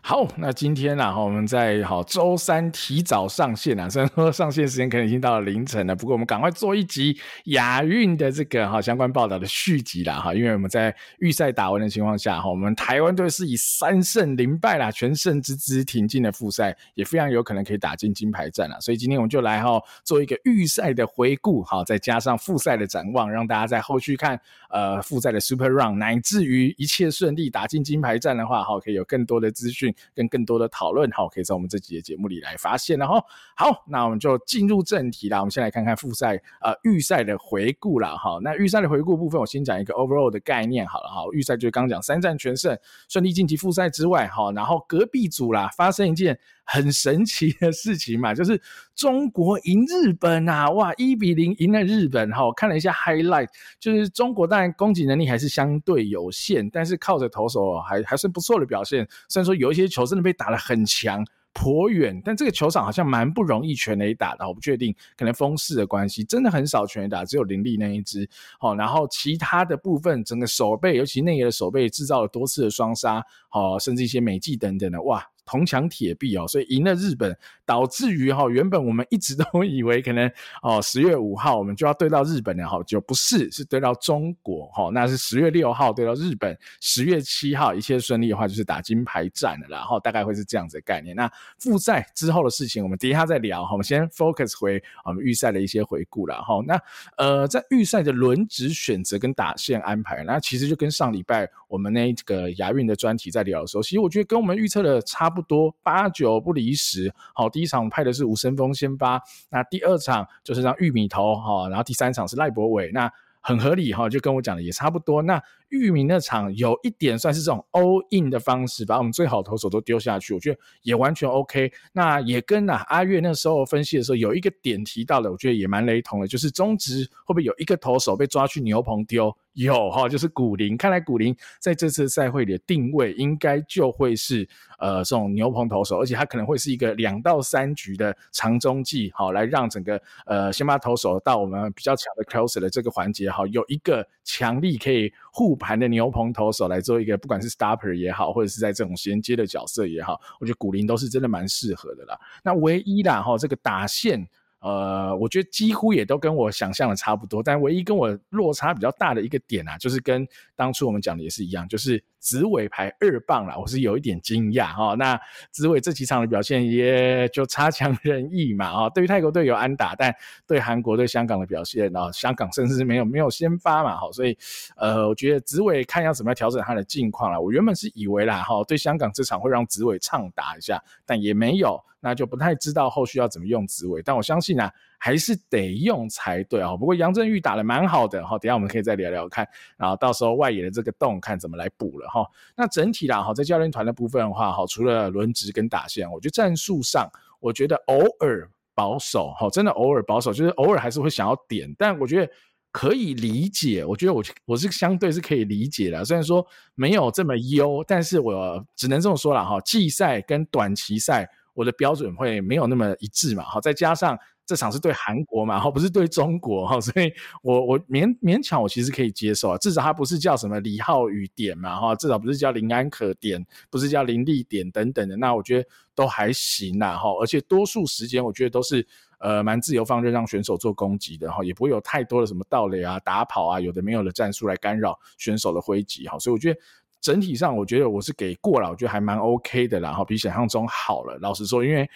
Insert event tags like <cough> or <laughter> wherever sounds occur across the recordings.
好，那今天呢，哈，我们在好周三提早上线啊，虽然说上线时间可能已经到了凌晨了，不过我们赶快做一集亚运的这个哈相关报道的续集啦，哈，因为我们在预赛打完的情况下，哈，我们台湾队是以三胜零败啦，全胜之姿挺进了复赛，也非常有可能可以打进金牌战了，所以今天我们就来哈做一个预赛的回顾，哈，再加上复赛的展望，让大家在后续看呃复赛的 Super Round，乃至于一切顺利打进金牌战的话，哈，可以有更多的资讯。跟更多的讨论，好，可以在我们这集的节目里来发现，然后好，那我们就进入正题啦。我们先来看看复赛呃预赛的回顾啦。哈。那预赛的回顾部分，我先讲一个 overall 的概念好了哈。预赛就是刚讲三战全胜，顺利晋级复赛之外，哈，然后隔壁组啦发生一件很神奇的事情嘛，<laughs> 就是中国赢日本啊，哇，一比零赢了日本哈。我看了一下 highlight，就是中国当然攻击能力还是相对有限，但是靠着投手还还是不错的表现，虽然说有一些。球真的被打得很强，颇远，但这个球场好像蛮不容易全垒打的，我不确定，可能风势的关系，真的很少全垒打，只有林立那一支。好，然后其他的部分，整个守备，尤其内野的守备，制造了多次的双杀，好，甚至一些美技等等的，哇。铜墙铁壁哦，所以赢了日本，导致于哈，原本我们一直都以为可能哦，十月五号我们就要对到日本了哈，就不是，是对到中国哈，那是十月六号对到日本，十月七号一切顺利的话就是打金牌战了，然后大概会是这样子的概念。那复赛之后的事情，我们等一下再聊哈，我们先 focus 回我们预赛的一些回顾了哈。那呃，在预赛的轮值选择跟打线安排，那其实就跟上礼拜我们那个亚运的专题在聊的时候，其实我觉得跟我们预测的差不。不多八九不离十，好，第一场派的是吴森峰先发，那第二场就是让玉米头哈，然后第三场是赖博伟，那很合理哈，就跟我讲的也差不多。那域名那场有一点算是这种 all in 的方式，把我们最好投手都丢下去，我觉得也完全 OK。那也跟啊阿月那时候分析的时候有一个点提到的，我觉得也蛮雷同的，就是中职会不会有一个投手被抓去牛棚丢？有哈，就是古林。看来古林在这次赛会里的定位应该就会是呃这种牛棚投手，而且他可能会是一个两到三局的长中继，好来让整个呃先发投手到我们比较强的 closer 的这个环节，好有一个强力可以互盘的牛棚投手来做一个不管是 stopper 也好，或者是在这种衔接的角色也好，我觉得古林都是真的蛮适合的啦。那唯一啦哈，这个打线。呃，我觉得几乎也都跟我想象的差不多，但唯一跟我落差比较大的一个点啊，就是跟当初我们讲的也是一样，就是。紫伟排二棒了，我是有一点惊讶哈。那紫伟这几场的表现也就差强人意嘛啊。对于泰国队有安打，但对韩国对香港的表现啊，香港甚至是没有没有先发嘛哈。所以呃，我觉得紫伟看要怎么样调整他的近况了。我原本是以为啦哈，对香港这场会让紫伟畅打一下，但也没有，那就不太知道后续要怎么用紫伟。但我相信啊。还是得用才对啊！不过杨振玉打得蛮好的哈，等下我们可以再聊聊看，然后到时候外野的这个洞看怎么来补了哈。那整体啦哈，在教练团的部分的话哈，除了轮值跟打线，我觉得战术上，我觉得偶尔保守哈，真的偶尔保守，就是偶尔还是会想要点，但我觉得可以理解。我觉得我我是相对是可以理解的，虽然说没有这么优，但是我只能这么说了哈。季赛跟短期赛，我的标准会没有那么一致嘛，好，再加上。这场是对韩国嘛，哈，不是对中国哈，所以我我勉勉强我其实可以接受啊，至少他不是叫什么李浩宇点嘛，哈，至少不是叫林安可点，不是叫林立点等等的，那我觉得都还行啦，哈，而且多数时间我觉得都是呃蛮自由放任让选手做攻击的哈，也不会有太多的什么盗垒啊、打跑啊，有的没有的战术来干扰选手的挥击哈，所以我觉得整体上我觉得我是给过了，我觉得还蛮 OK 的啦，哈，比想象中好了，老实说，因为。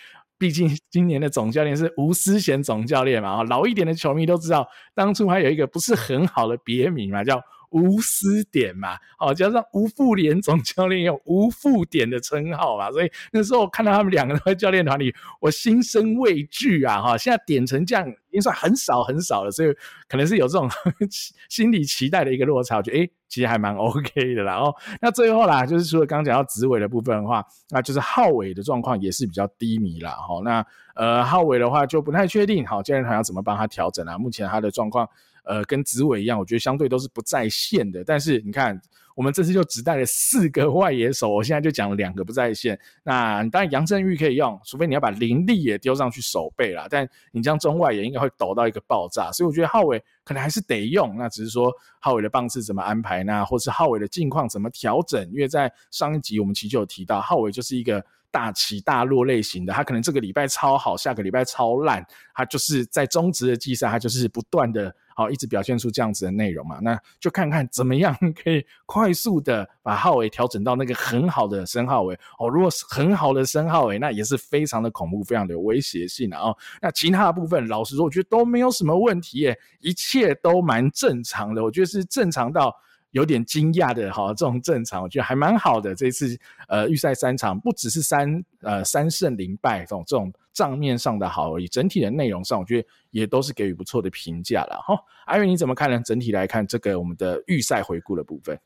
毕竟 <laughs> 今年的总教练是吴思贤总教练嘛，老一点的球迷都知道，当初还有一个不是很好的别名嘛，叫吴思点嘛，哦，加上吴复连总教练有吴复点的称号嘛，所以那时候我看到他们两个人在教练团里，我心生畏惧啊，哈，现在点成这样已经算很少很少了，所以可能是有这种 <laughs> 心理期待的一个落差，我觉得诶其实还蛮 OK 的啦。哦，那最后啦，就是除了刚讲到子伟的部分的话，那就是浩伟的状况也是比较低迷啦。哈，那呃浩伟的话就不太确定，好，教练团要怎么帮他调整啊？目前他的状况呃跟子伟一样，我觉得相对都是不在线的。但是你看。我们这次就只带了四个外野手，我现在就讲了两个不在线。那当然杨振玉可以用，除非你要把林立也丢上去守备啦。但你这样中外野应该会抖到一个爆炸，所以我觉得浩伟可能还是得用。那只是说浩伟的棒次怎么安排呢？或是浩伟的近况怎么调整？因为在上一集我们其实有提到，浩伟就是一个。大起大落类型的，他可能这个礼拜超好，下个礼拜超烂，他就是在中职的季赛，他就是不断的，好一直表现出这样子的内容嘛。那就看看怎么样可以快速的把浩伟调整到那个很好的升浩伟哦。如果是很好的升浩伟，那也是非常的恐怖，非常的有威胁性的哦。那其他的部分，老实说，我觉得都没有什么问题耶，一切都蛮正常的。我觉得是正常到。有点惊讶的哈，这种正常，我觉得还蛮好的。这次呃预赛三场，不只是三呃三胜零败这种这种账面上的好而已，整体的内容上，我觉得也都是给予不错的评价了哈。阿元你怎么看呢？整体来看这个我们的预赛回顾的部分，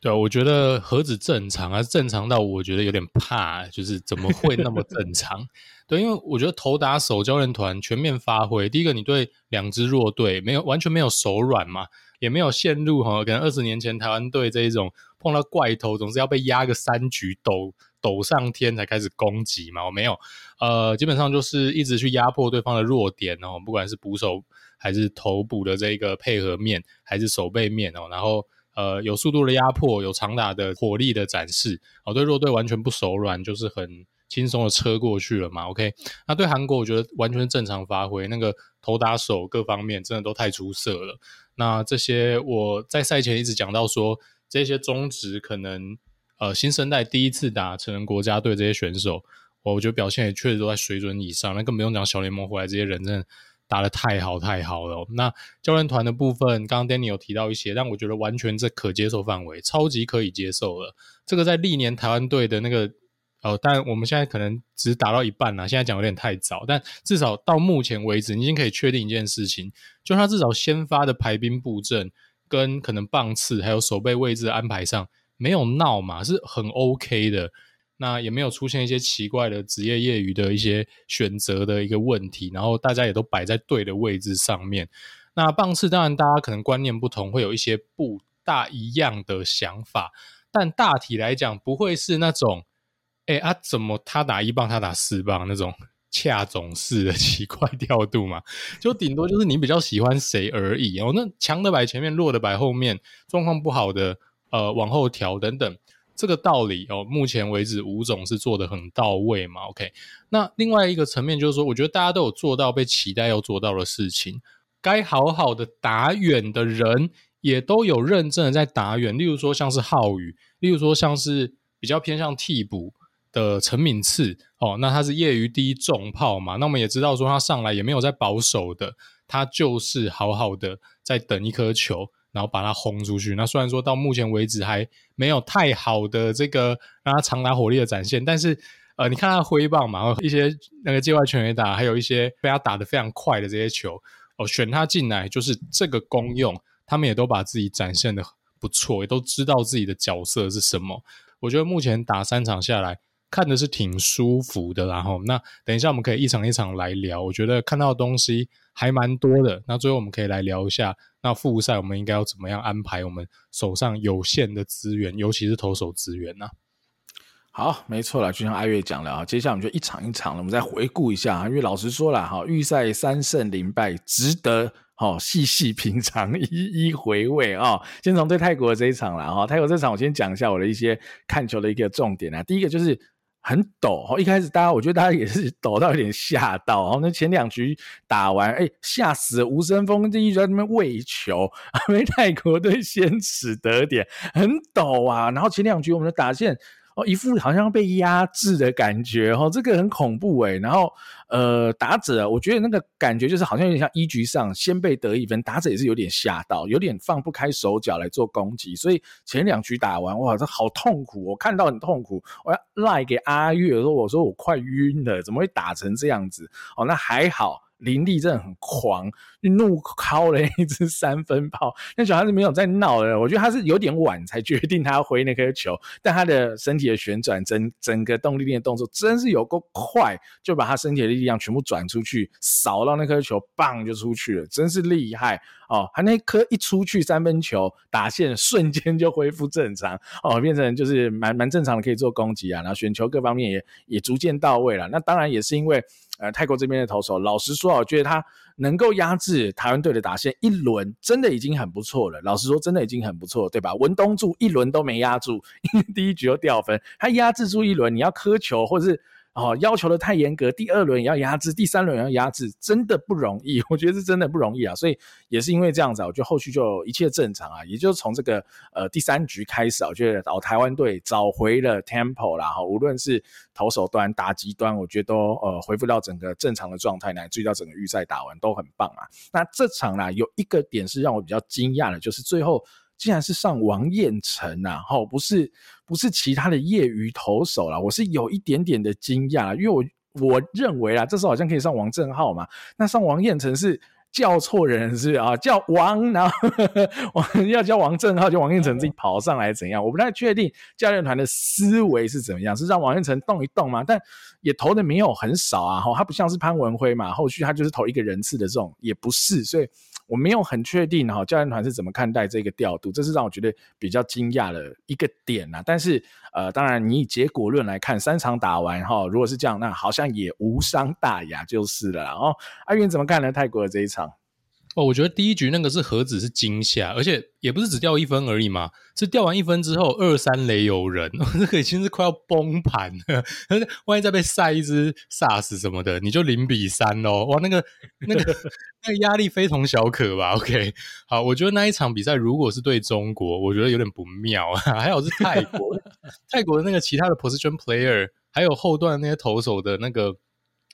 对，我觉得何止正常啊，正常到我觉得有点怕，就是怎么会那么正常？<laughs> 对，因为我觉得投打手教练团全面发挥，第一个你对两支弱队没有完全没有手软嘛。也没有陷入哈，可能二十年前台湾队这一种碰到怪头总是要被压个三局都抖上天才开始攻击嘛，我没有，呃，基本上就是一直去压迫对方的弱点哦，不管是捕手还是头捕的这个配合面，还是守背面哦，然后呃有速度的压迫，有长打的火力的展示，哦，对弱队完全不手软，就是很轻松的车过去了嘛，OK，那对韩国我觉得完全正常发挥，那个投打手各方面真的都太出色了。那这些我在赛前一直讲到说，这些中职可能呃新生代第一次打成人国家队这些选手，我觉得表现也确实都在水准以上。那更不用讲小联盟回来这些人真的打得太好太好了。那教练团的部分，刚刚 Danny 有提到一些，但我觉得完全在可接受范围，超级可以接受了。这个在历年台湾队的那个。哦，但我们现在可能只打到一半啦，现在讲有点太早，但至少到目前为止，你已经可以确定一件事情，就他至少先发的排兵布阵跟可能棒次还有守备位置的安排上没有闹嘛，是很 OK 的。那也没有出现一些奇怪的职业业余的一些选择的一个问题，然后大家也都摆在对的位置上面。那棒次当然大家可能观念不同，会有一些不大一样的想法，但大体来讲不会是那种。哎、啊，怎么他打一棒，他打四棒那种 <laughs> 恰总式的奇怪调度嘛？就顶多就是你比较喜欢谁而已哦。那强的摆前面，弱的摆后面，状况不好的呃往后调等等，这个道理哦，目前为止吴总是做得很到位嘛。OK，那另外一个层面就是说，我觉得大家都有做到被期待要做到的事情，该好好的打远的人也都有认真的在打远。例如说像是浩宇，例如说像是比较偏向替补。的陈敏次哦，那他是业余第一重炮嘛，那我们也知道说他上来也没有在保守的，他就是好好的在等一颗球，然后把它轰出去。那虽然说到目前为止还没有太好的这个让他长打火力的展现，但是呃，你看他挥棒嘛，一些那个界外全垒打，还有一些被他打得非常快的这些球哦，选他进来就是这个功用，他们也都把自己展现的不错，也都知道自己的角色是什么。我觉得目前打三场下来。看的是挺舒服的，然后那等一下我们可以一场一场来聊，我觉得看到的东西还蛮多的。那最后我们可以来聊一下，那复赛我们应该要怎么样安排我们手上有限的资源，尤其是投手资源呢？好，没错了，就像阿月讲了啊，接下来我们就一场一场了，我们再回顾一下。因为老实说了哈，预赛三胜零败，值得好细细品尝，一一回味啊。先从对泰国的这一场了哈，泰国这场我先讲一下我的一些看球的一个重点啊。第一个就是。很抖哦，一开始大家我觉得大家也是抖到有点吓到哦。那前两局打完，哎，吓死了！吴森峰，这一直在那边喂球，<laughs> 被泰国队先取得点，很抖啊。然后前两局我们的打线。哦，一副好像被压制的感觉，哦，这个很恐怖诶。然后，呃，打者，我觉得那个感觉就是好像有点像一局上先被得一分，打者也是有点吓到，有点放不开手脚来做攻击。所以前两局打完，哇，这好痛苦，我看到很痛苦。我要赖给阿月说，我说我快晕了，怎么会打成这样子？哦，那还好。林立真的很狂，怒敲了一支三分炮。<laughs> 那小孩子没有在闹的，我觉得他是有点晚才决定他要挥那颗球，但他的身体的旋转，整整个动力链的动作真是有够快，就把他身体的力量全部转出去，扫到那颗球，棒就出去了，真是厉害哦！他那颗一出去三分球打线，瞬间就恢复正常哦，变成就是蛮蛮正常的，可以做攻击啊，然后选球各方面也也逐渐到位了。那当然也是因为。呃，泰国这边的投手，老实说，我觉得他能够压制台湾队的打线一轮，真的已经很不错了。老实说，真的已经很不错，对吧？文东柱一轮都没压住，因为第一局就掉分，他压制住一轮，你要苛求或者是。哦，要求的太严格，第二轮也要压制，第三轮也要压制，真的不容易。<laughs> 我觉得是真的不容易啊，所以也是因为这样子啊，我觉得后续就一切正常啊。也就是从这个呃第三局开始啊，我觉得哦台湾队找回了 tempo 啦，哈，无论是投手端、打击端，我觉得都呃恢复到整个正常的状态，乃至于到整个预赛打完都很棒啊。那这场呢，有一个点是让我比较惊讶的，就是最后。竟然是上王彦辰呐，吼，不是不是其他的业余投手啦，我是有一点点的惊讶，因为我我认为啊，这时候好像可以上王正浩嘛，那上王彦辰是叫错人是啊，叫王，然后王要叫王正浩，就王彦辰自己跑上来怎样？我不太确定教练团的思维是怎么样，是让王彦辰动一动吗？但也投的没有很少啊，吼，他不像是潘文辉嘛，后续他就是投一个人次的这种，也不是，所以。我没有很确定哈，教练团是怎么看待这个调度，这是让我觉得比较惊讶的一个点呐。但是呃，当然你以结果论来看，三场打完哈，如果是这样，那好像也无伤大雅就是了。哦阿云怎么看呢？泰国的这一场？哦，我觉得第一局那个是何止是惊吓，而且也不是只掉一分而已嘛，是掉完一分之后二三垒有人，<laughs> 这个已经是快要崩盘了。万一再被晒一只 SARS 什么的，你就零比三喽！哇，那个那个 <laughs> 那个压力非同小可吧？OK，好，我觉得那一场比赛如果是对中国，我觉得有点不妙啊。<laughs> 还有是泰国，泰国的那个其他的 position player，还有后段那些投手的那个。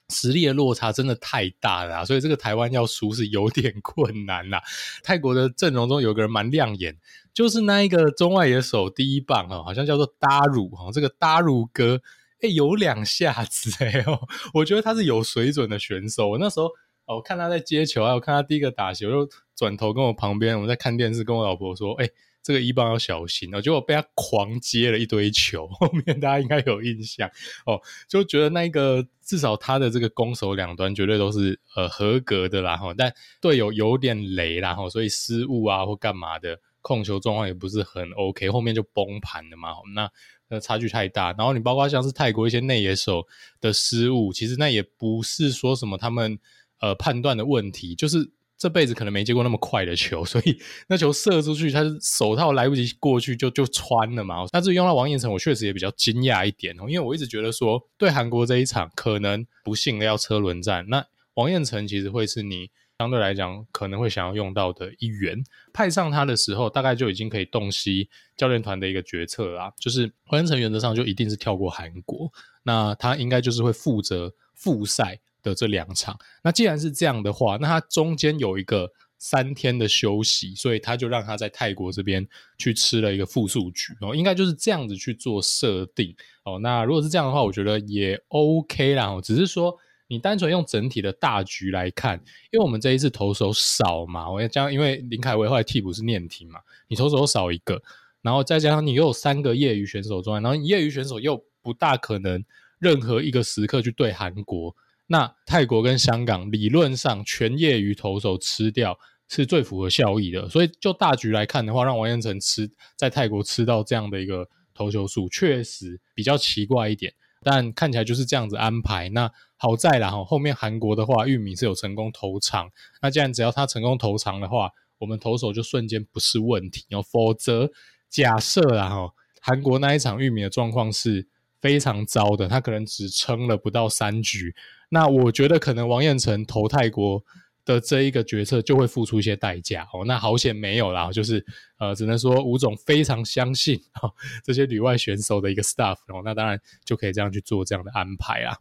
实力的落差真的太大了，所以这个台湾要输是有点 <laughs> 困难啦。泰国的阵容中有个人蛮亮眼，就是那一个中外野手第一棒哦，好像叫做大鲁哈，这个大鲁哥诶，有两下子诶哦，我觉得他是有水准的选手。我那时候哦，我看他在接球，还有看他第一个打球，我就转头跟我旁边我们在看电视，跟我老婆说，诶这个一棒要小心。哦，结果被他狂接了一堆球，<laughs> 后面大家应该有印象。哦，就觉得那个至少他的这个攻守两端绝对都是呃合格的啦哈，但队友有点雷啦哈，所以失误啊或干嘛的控球状况也不是很 OK，后面就崩盘了嘛，那那差距太大，然后你包括像是泰国一些内野手的失误，其实那也不是说什么他们呃判断的问题，就是。这辈子可能没接过那么快的球，<laughs> 所以那球射出去，他手套来不及过去就就穿了嘛。那至于用到王彦辰，我确实也比较惊讶一点哦，因为我一直觉得说，对韩国这一场可能不幸的要车轮战，那王彦辰其实会是你相对来讲可能会想要用到的一员。派上他的时候，大概就已经可以洞悉教练团的一个决策啦，就是王彦成原则上就一定是跳过韩国，那他应该就是会负责复赛。的这两场，那既然是这样的话，那他中间有一个三天的休息，所以他就让他在泰国这边去吃了一个复数局哦，应该就是这样子去做设定哦。那如果是这样的话，我觉得也 OK 啦。只是说你单纯用整体的大局来看，因为我们这一次投手少嘛，我要这样，因为林凯威后来替补是念庭嘛，你投手少一个，然后再加上你又有三个业余选手中，然后业余选手又不大可能任何一个时刻去对韩国。那泰国跟香港理论上全业余投手吃掉是最符合效益的，所以就大局来看的话，让王彦辰吃在泰国吃到这样的一个投球数，确实比较奇怪一点。但看起来就是这样子安排。那好在啦，后面韩国的话，玉米是有成功投长。那既然只要他成功投长的话，我们投手就瞬间不是问题。否则假设啦，哈，韩国那一场玉米的状况是非常糟的，他可能只撑了不到三局。那我觉得可能王彦成投泰国的这一个决策就会付出一些代价哦。那好险没有啦，就是呃，只能说吴总非常相信哈这些旅外选手的一个 staff 哦。那当然就可以这样去做这样的安排啦。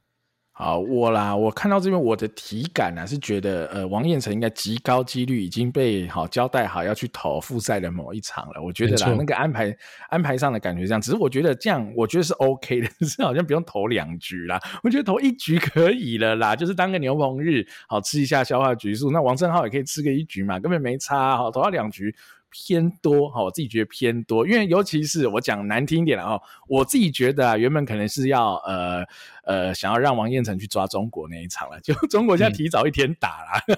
好，我啦，我看到这边，我的体感呢、啊、是觉得，呃，王彦辰应该极高几率已经被好交代好要去投复赛的某一场了。我觉得啦，那个安排安排上的感觉这样，只是我觉得这样，我觉得是 OK 的，只 <laughs> 是好像不用投两局啦，我觉得投一局可以了啦，就是当个牛棚日，好吃一下消化局数。那王正浩也可以吃个一局嘛，根本没差，好投到两局。偏多哈，我自己觉得偏多，因为尤其是我讲难听一点了哈，我自己觉得啊，原本可能是要呃呃想要让王彦辰去抓中国那一场了，就 <laughs> 中国现在提早一天打了，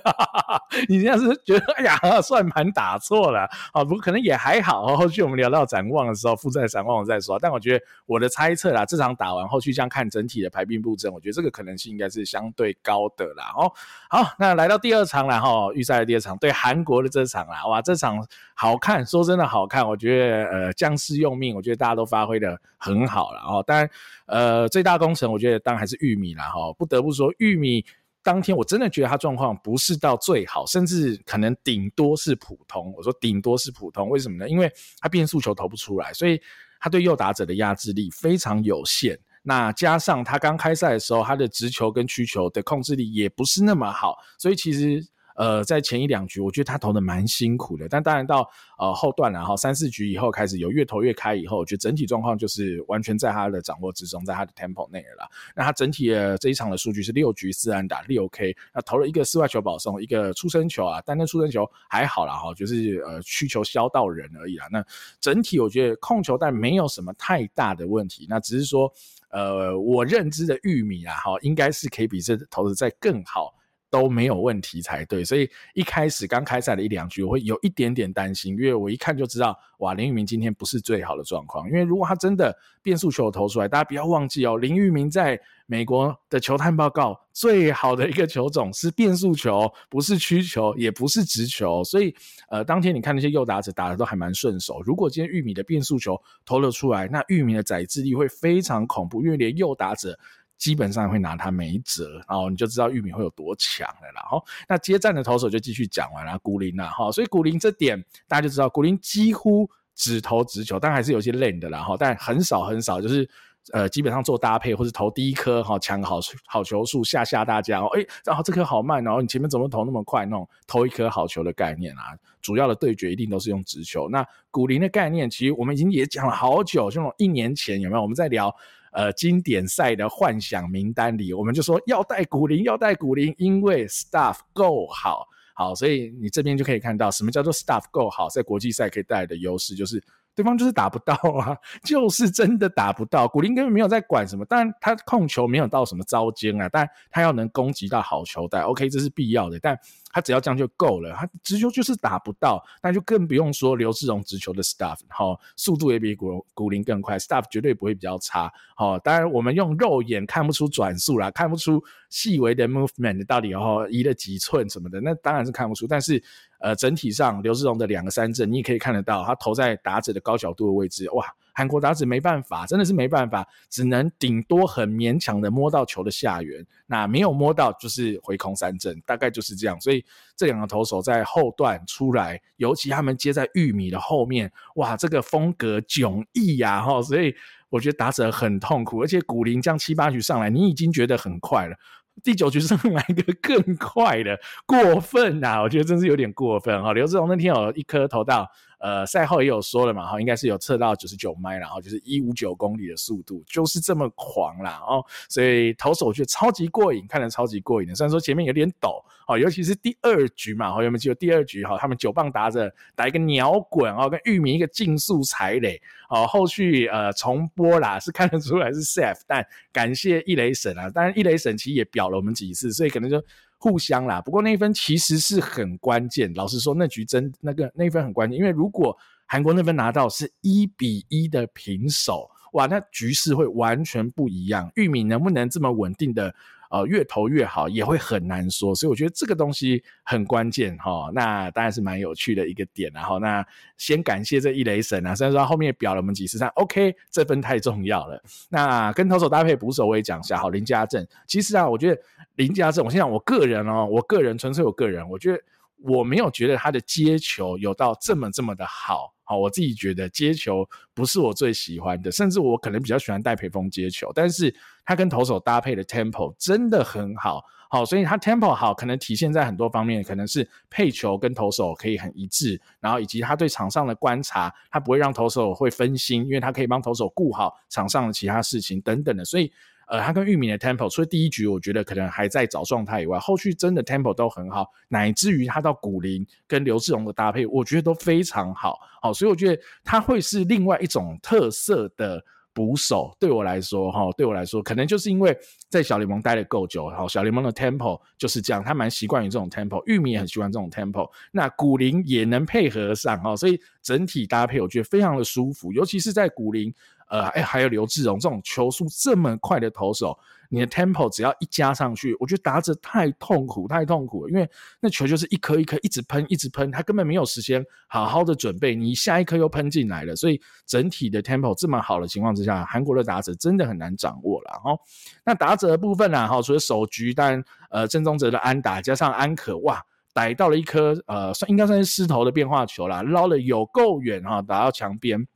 嗯、<laughs> 你现在是觉得哎呀算盘打错了啊？不过可能也还好，后续我们聊到展望的时候，负债展望我再说。但我觉得我的猜测啦，这场打完后续这样看整体的排兵布阵，我觉得这个可能性应该是相对高的啦。哦，好，那来到第二场了哈，预赛的第二场对韩国的这场啦，哇，这场。好看，说真的好看，我觉得呃将士用命，我觉得大家都发挥的很好了哦。当然，呃最大功臣，我觉得当然还是玉米啦哈。不得不说，玉米当天我真的觉得他状况不是到最好，甚至可能顶多是普通。我说顶多是普通，为什么呢？因为他变速球投不出来，所以他对右打者的压制力非常有限。那加上他刚开赛的时候，他的直球跟曲球的控制力也不是那么好，所以其实。呃，在前一两局，我觉得他投的蛮辛苦的，但当然到呃后段然后三四局以后开始有越投越开以后，我觉得整体状况就是完全在他的掌握之中，在他的 tempo 内了。那他整体的这一场的数据是六局四安打六 K，那投了一个四外球保送，一个出身球啊，但那出身球还好啦哈，就是呃曲球削到人而已啦。那整体我觉得控球但没有什么太大的问题，那只是说呃我认知的玉米啊哈，应该是可以比这投的再更好。都没有问题才对，所以一开始刚开赛的一两局，我会有一点点担心，因为我一看就知道，哇，林玉明今天不是最好的状况。因为如果他真的变速球投出来，大家不要忘记哦，林玉明在美国的球探报告最好的一个球种是变速球，不是曲球，也不是直球。所以，呃，当天你看那些右打者打得都还蛮顺手。如果今天玉米的变速球投了出来，那玉米的宰制力会非常恐怖，因为连右打者。基本上会拿他没辙，然后你就知道玉米会有多强了。然后那接战的投手就继续讲完了，古林了哈，所以古林这点大家就知道，古林几乎只投直球，但还是有些练的啦哈，但很少很少，就是呃基本上做搭配或是投第一颗哈抢好好球数吓吓大家哦，哎，然后这颗好慢，然后你前面怎么投那么快？那种投一颗好球的概念啊，主要的对决一定都是用直球。那古林的概念其实我们已经也讲了好久，像一年前有没有我们在聊？呃，经典赛的幻想名单里，我们就说要带古林，要带古林，因为 stuff 够好，好，所以你这边就可以看到什么叫做 stuff 够好，在国际赛可以带来的优势就是。对方就是打不到啊，<laughs> 就是真的打不到。古林根本没有在管什么，当然他控球没有到什么糟践啊，但他要能攻击到好球带，OK，这是必要的。但他只要这样就够了，他直球就是打不到，那就更不用说刘志荣直球的 stuff，好，速度也比古古林更快，stuff 绝对不会比较差。好，当然我们用肉眼看不出转速啦，看不出细微的 movement 到底哦移了几寸什么的，那当然是看不出，但是。呃，整体上刘志荣的两个三振，你也可以看得到，他投在打者的高角度的位置，哇，韩国打者没办法，真的是没办法，只能顶多很勉强的摸到球的下缘，那没有摸到就是回空三振，大概就是这样。所以这两个投手在后段出来，尤其他们接在玉米的后面，哇，这个风格迥异呀，哈，所以我觉得打者很痛苦，而且古林这样七八局上来，你已经觉得很快了。第九局上来一个更快的，过分啊！我觉得真是有点过分哈。刘志荣那天有一颗投到。呃，赛后也有说了嘛，哈，应该是有测到九十九迈，然后就是一五九公里的速度，就是这么狂啦，哦，所以投手我觉得超级过瘾，看得超级过瘾的。虽然说前面有点抖，哦，尤其是第二局嘛，哈，有没有记得第二局哈，他们九棒打着打一个鸟滚，哦，跟玉米一个竞速踩垒，哦，后续呃重播啦，是看得出来是 safe，但感谢一垒神啊，当然一垒神其实也表了我们几次，所以可能就。互相啦，不过那一分其实是很关键。老实说，那局真那个那一分很关键，因为如果韩国那分拿到是一比一的平手，哇，那局势会完全不一样。玉米能不能这么稳定的？呃，越投越好也会很难说，所以我觉得这个东西很关键哈。那当然是蛮有趣的一个点，然后那先感谢这一雷神啊，虽然说后面表了我们几次，但 OK，这分太重要了。那跟投手搭配捕手我也讲一下，好，林家正，其实啊，我觉得林家正，我先讲我个人哦，我个人纯粹我个人，我觉得我没有觉得他的接球有到这么这么的好。好，我自己觉得接球不是我最喜欢的，甚至我可能比较喜欢戴培峰接球，但是他跟投手搭配的 tempo 真的很好。好，所以他 tempo 好，可能体现在很多方面，可能是配球跟投手可以很一致，然后以及他对场上的观察，他不会让投手会分心，因为他可以帮投手顾好场上的其他事情等等的。所以，呃，他跟玉米的 tempo，除了第一局我觉得可能还在找状态以外，后续真的 tempo 都很好，乃至于他到古林跟刘志荣的搭配，我觉得都非常好。好，所以我觉得他会是另外一种特色的。捕手对我来说，哈，对我来说，可能就是因为在小联盟待得够久，好，小联盟的 tempo 就是这样，他蛮习惯于这种 tempo，玉米也很喜欢这种 tempo，那古林也能配合上，哈，所以整体搭配我觉得非常的舒服，尤其是在古林，呃，哎，还有刘志荣这种球速这么快的投手。你的 tempo 只要一加上去，我觉得打者太痛苦，太痛苦了，因为那球就是一颗一颗一直喷，一直喷，他根本没有时间好好的准备，你下一颗又喷进来了，所以整体的 tempo 这么好的情况之下，韩国的打者真的很难掌握了哈。那打者的部分呢，哈，除了首局，但呃郑宗哲的安打加上安可，哇，逮到了一颗呃算应该算是狮头的变化球啦，捞了有够远哈，打到墙边。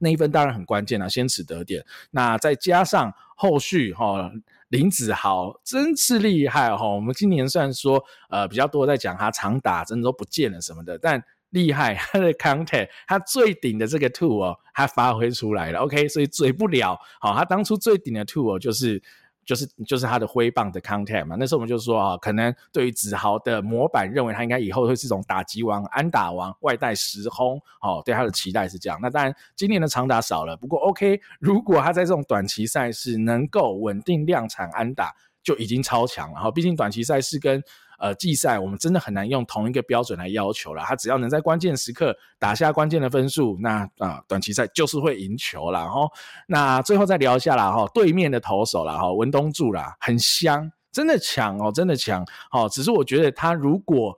那一分当然很关键了，先取得点。那再加上后续哈，林子豪真是厉害哈。我们今年虽然说呃比较多在讲他长打真的都不见了什么的，但厉害他的 content，他最顶的这个 two 哦，他发挥出来了。OK，所以嘴不了。好，他当初最顶的 two 哦，就是。就是就是他的挥棒的 content 嘛，那时候我们就说啊，可能对于子豪的模板，认为他应该以后会是一种打击王、安打王、外带时轰，哦，对他的期待是这样。那当然，今年的长打少了，不过 OK，如果他在这种短期赛事能够稳定量产安打，就已经超强了。哈，毕竟短期赛事跟呃，季赛我们真的很难用同一个标准来要求了。他只要能在关键时刻打下关键的分数，那啊、短期赛就是会赢球了哈。那最后再聊一下啦哈，对面的投手啦哈，文东柱啦，很香，真的强哦，真的强。好，只是我觉得他如果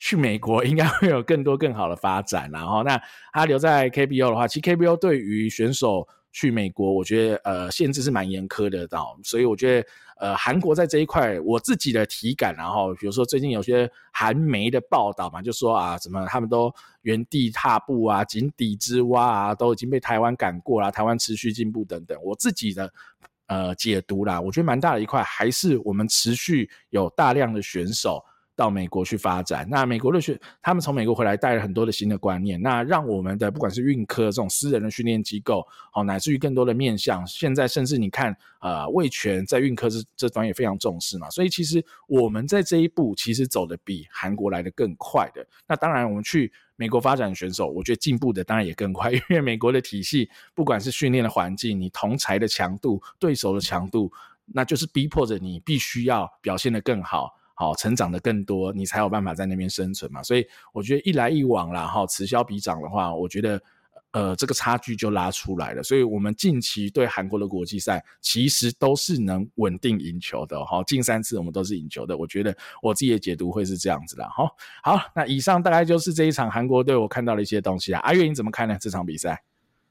去美国，应该会有更多更好的发展。然后，那他留在 KBO 的话，其实 KBO 对于选手去美国，我觉得呃限制是蛮严苛的，到所以我觉得。呃，韩国在这一块，我自己的体感，然后比如说最近有些韩媒的报道嘛，就说啊，怎么他们都原地踏步啊，井底之蛙啊，都已经被台湾赶过了，台湾持续进步等等。我自己的呃解读啦，我觉得蛮大的一块，还是我们持续有大量的选手。到美国去发展，那美国的学，他们从美国回来带了很多的新的观念，那让我们的不管是运科这种私人的训练机构，好，乃至于更多的面向，现在甚至你看，呃，味全在运科这这端也非常重视嘛，所以其实我们在这一步其实走得比韩国来得更快的。那当然，我们去美国发展选手，我觉得进步的当然也更快，因为美国的体系，不管是训练的环境，你同才的强度，对手的强度，那就是逼迫着你必须要表现得更好。好，成长的更多，你才有办法在那边生存嘛。所以我觉得一来一往啦，哈，此消彼长的话，我觉得呃这个差距就拉出来了。所以我们近期对韩国的国际赛其实都是能稳定赢球的，哈，近三次我们都是赢球的。我觉得我自己的解读会是这样子的，哈。好，那以上大概就是这一场韩国队我看到的一些东西啊。阿月你怎么看呢？这场比赛？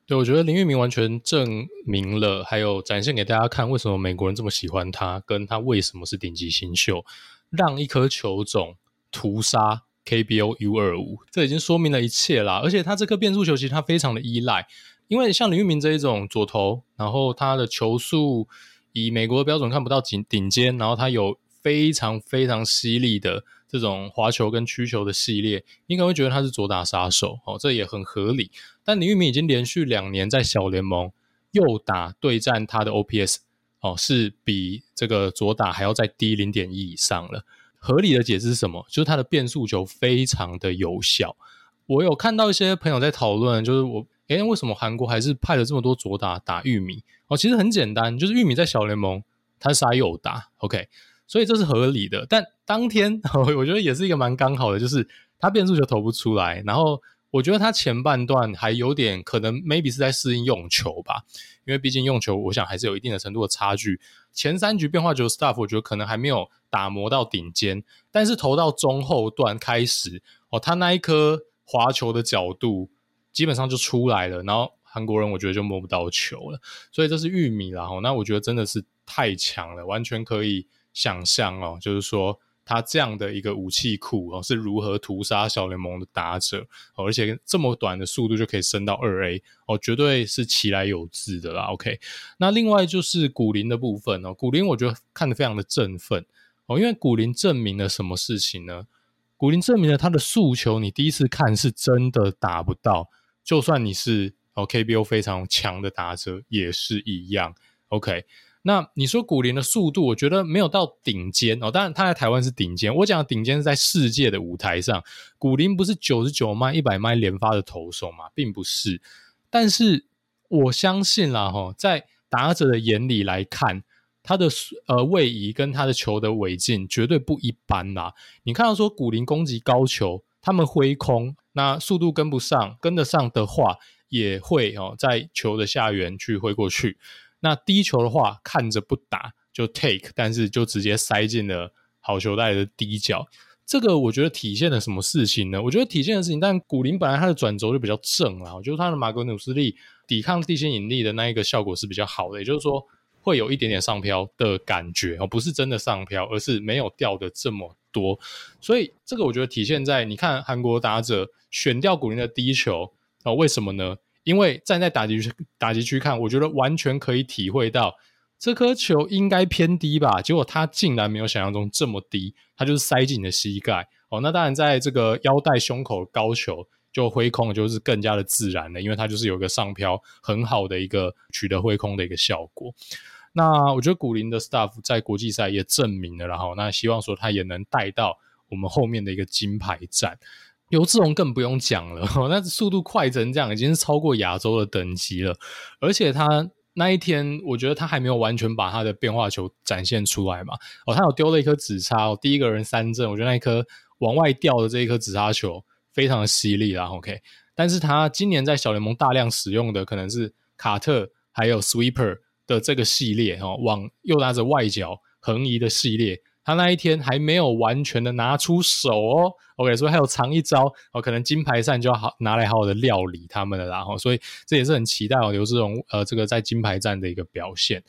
对，我觉得林玉明完全证明了，还有展现给大家看为什么美国人这么喜欢他，跟他为什么是顶级新秀。让一颗球种屠杀 KBO U25，这已经说明了一切啦。而且他这颗变速球其实他非常的依赖，因为像林玉明这一种左投，然后他的球速以美国的标准看不到顶顶尖，然后他有非常非常犀利的这种滑球跟曲球的系列，应该会觉得他是左打杀手哦，这也很合理。但林玉明已经连续两年在小联盟右打对战他的 OPS。哦，是比这个左打还要再低零点一以上了。合理的解释是什么？就是它的变速球非常的有效。我有看到一些朋友在讨论，就是我，诶，为什么韩国还是派了这么多左打打玉米？哦，其实很简单，就是玉米在小联盟他杀右打，OK，所以这是合理的。但当天 <laughs> 我觉得也是一个蛮刚好的，就是他变速球投不出来，然后。我觉得他前半段还有点可能，maybe 是在适应用球吧，因为毕竟用球，我想还是有一定的程度的差距。前三局变化球 staff，我觉得可能还没有打磨到顶尖，但是投到中后段开始，哦，他那一颗滑球的角度基本上就出来了，然后韩国人我觉得就摸不到球了，所以这是玉米啦，哦，那我觉得真的是太强了，完全可以想象哦，就是说。他这样的一个武器库哦，是如何屠杀小联盟的打者哦，而且这么短的速度就可以升到二 A 哦，绝对是其来有自的啦。OK，那另外就是古林的部分哦，古林我觉得看得非常的振奋哦，因为古林证明了什么事情呢？古林证明了他的诉求，你第一次看是真的打不到，就算你是哦 KBO 非常强的打者也是一样。OK。那你说古林的速度，我觉得没有到顶尖哦。当然他在台湾是顶尖，我讲的顶尖是在世界的舞台上。古林不是九十九迈、一百迈连发的投手嘛，并不是。但是我相信啦，哈，在打者的眼里来看，他的呃位移跟他的球的尾劲绝对不一般啦。你看到说古林攻击高球，他们挥空，那速度跟不上，跟得上的话，也会哦在球的下缘去挥过去。那低球的话，看着不打就 take，但是就直接塞进了好球带的低角。这个我觉得体现了什么事情呢？我觉得体现的事情，但古林本来他的转轴就比较正啦，我觉得他的马格努斯力抵抗地心引力的那一个效果是比较好的，也就是说会有一点点上飘的感觉哦，不是真的上飘，而是没有掉的这么多。所以这个我觉得体现在你看韩国打者选掉古林的低球哦，为什么呢？因为站在打击区打击区看，我觉得完全可以体会到这颗球应该偏低吧，结果它竟然没有想象中这么低，它就是塞进你的膝盖哦。那当然，在这个腰带胸口高球就挥空，就是更加的自然了，因为它就是有一个上飘很好的一个取得挥空的一个效果。那我觉得古林的 stuff 在国际赛也证明了，然后那希望说他也能带到我们后面的一个金牌战。刘志荣更不用讲了，<laughs> 那速度快成这样，已经是超过亚洲的等级了。而且他那一天，我觉得他还没有完全把他的变化球展现出来嘛。哦，他有丢了一颗紫叉，哦，第一个人三振，我觉得那一颗往外掉的这一颗紫叉球非常的犀利啦。OK，但是他今年在小联盟大量使用的可能是卡特还有 sweeper 的这个系列，哦，往右拉着外角横移的系列。他那一天还没有完全的拿出手哦，OK，所以还有藏一招哦，可能金牌赛就要好拿来好好的料理他们了，然后所以这也是很期待哦刘志荣呃这个在金牌战的一个表现。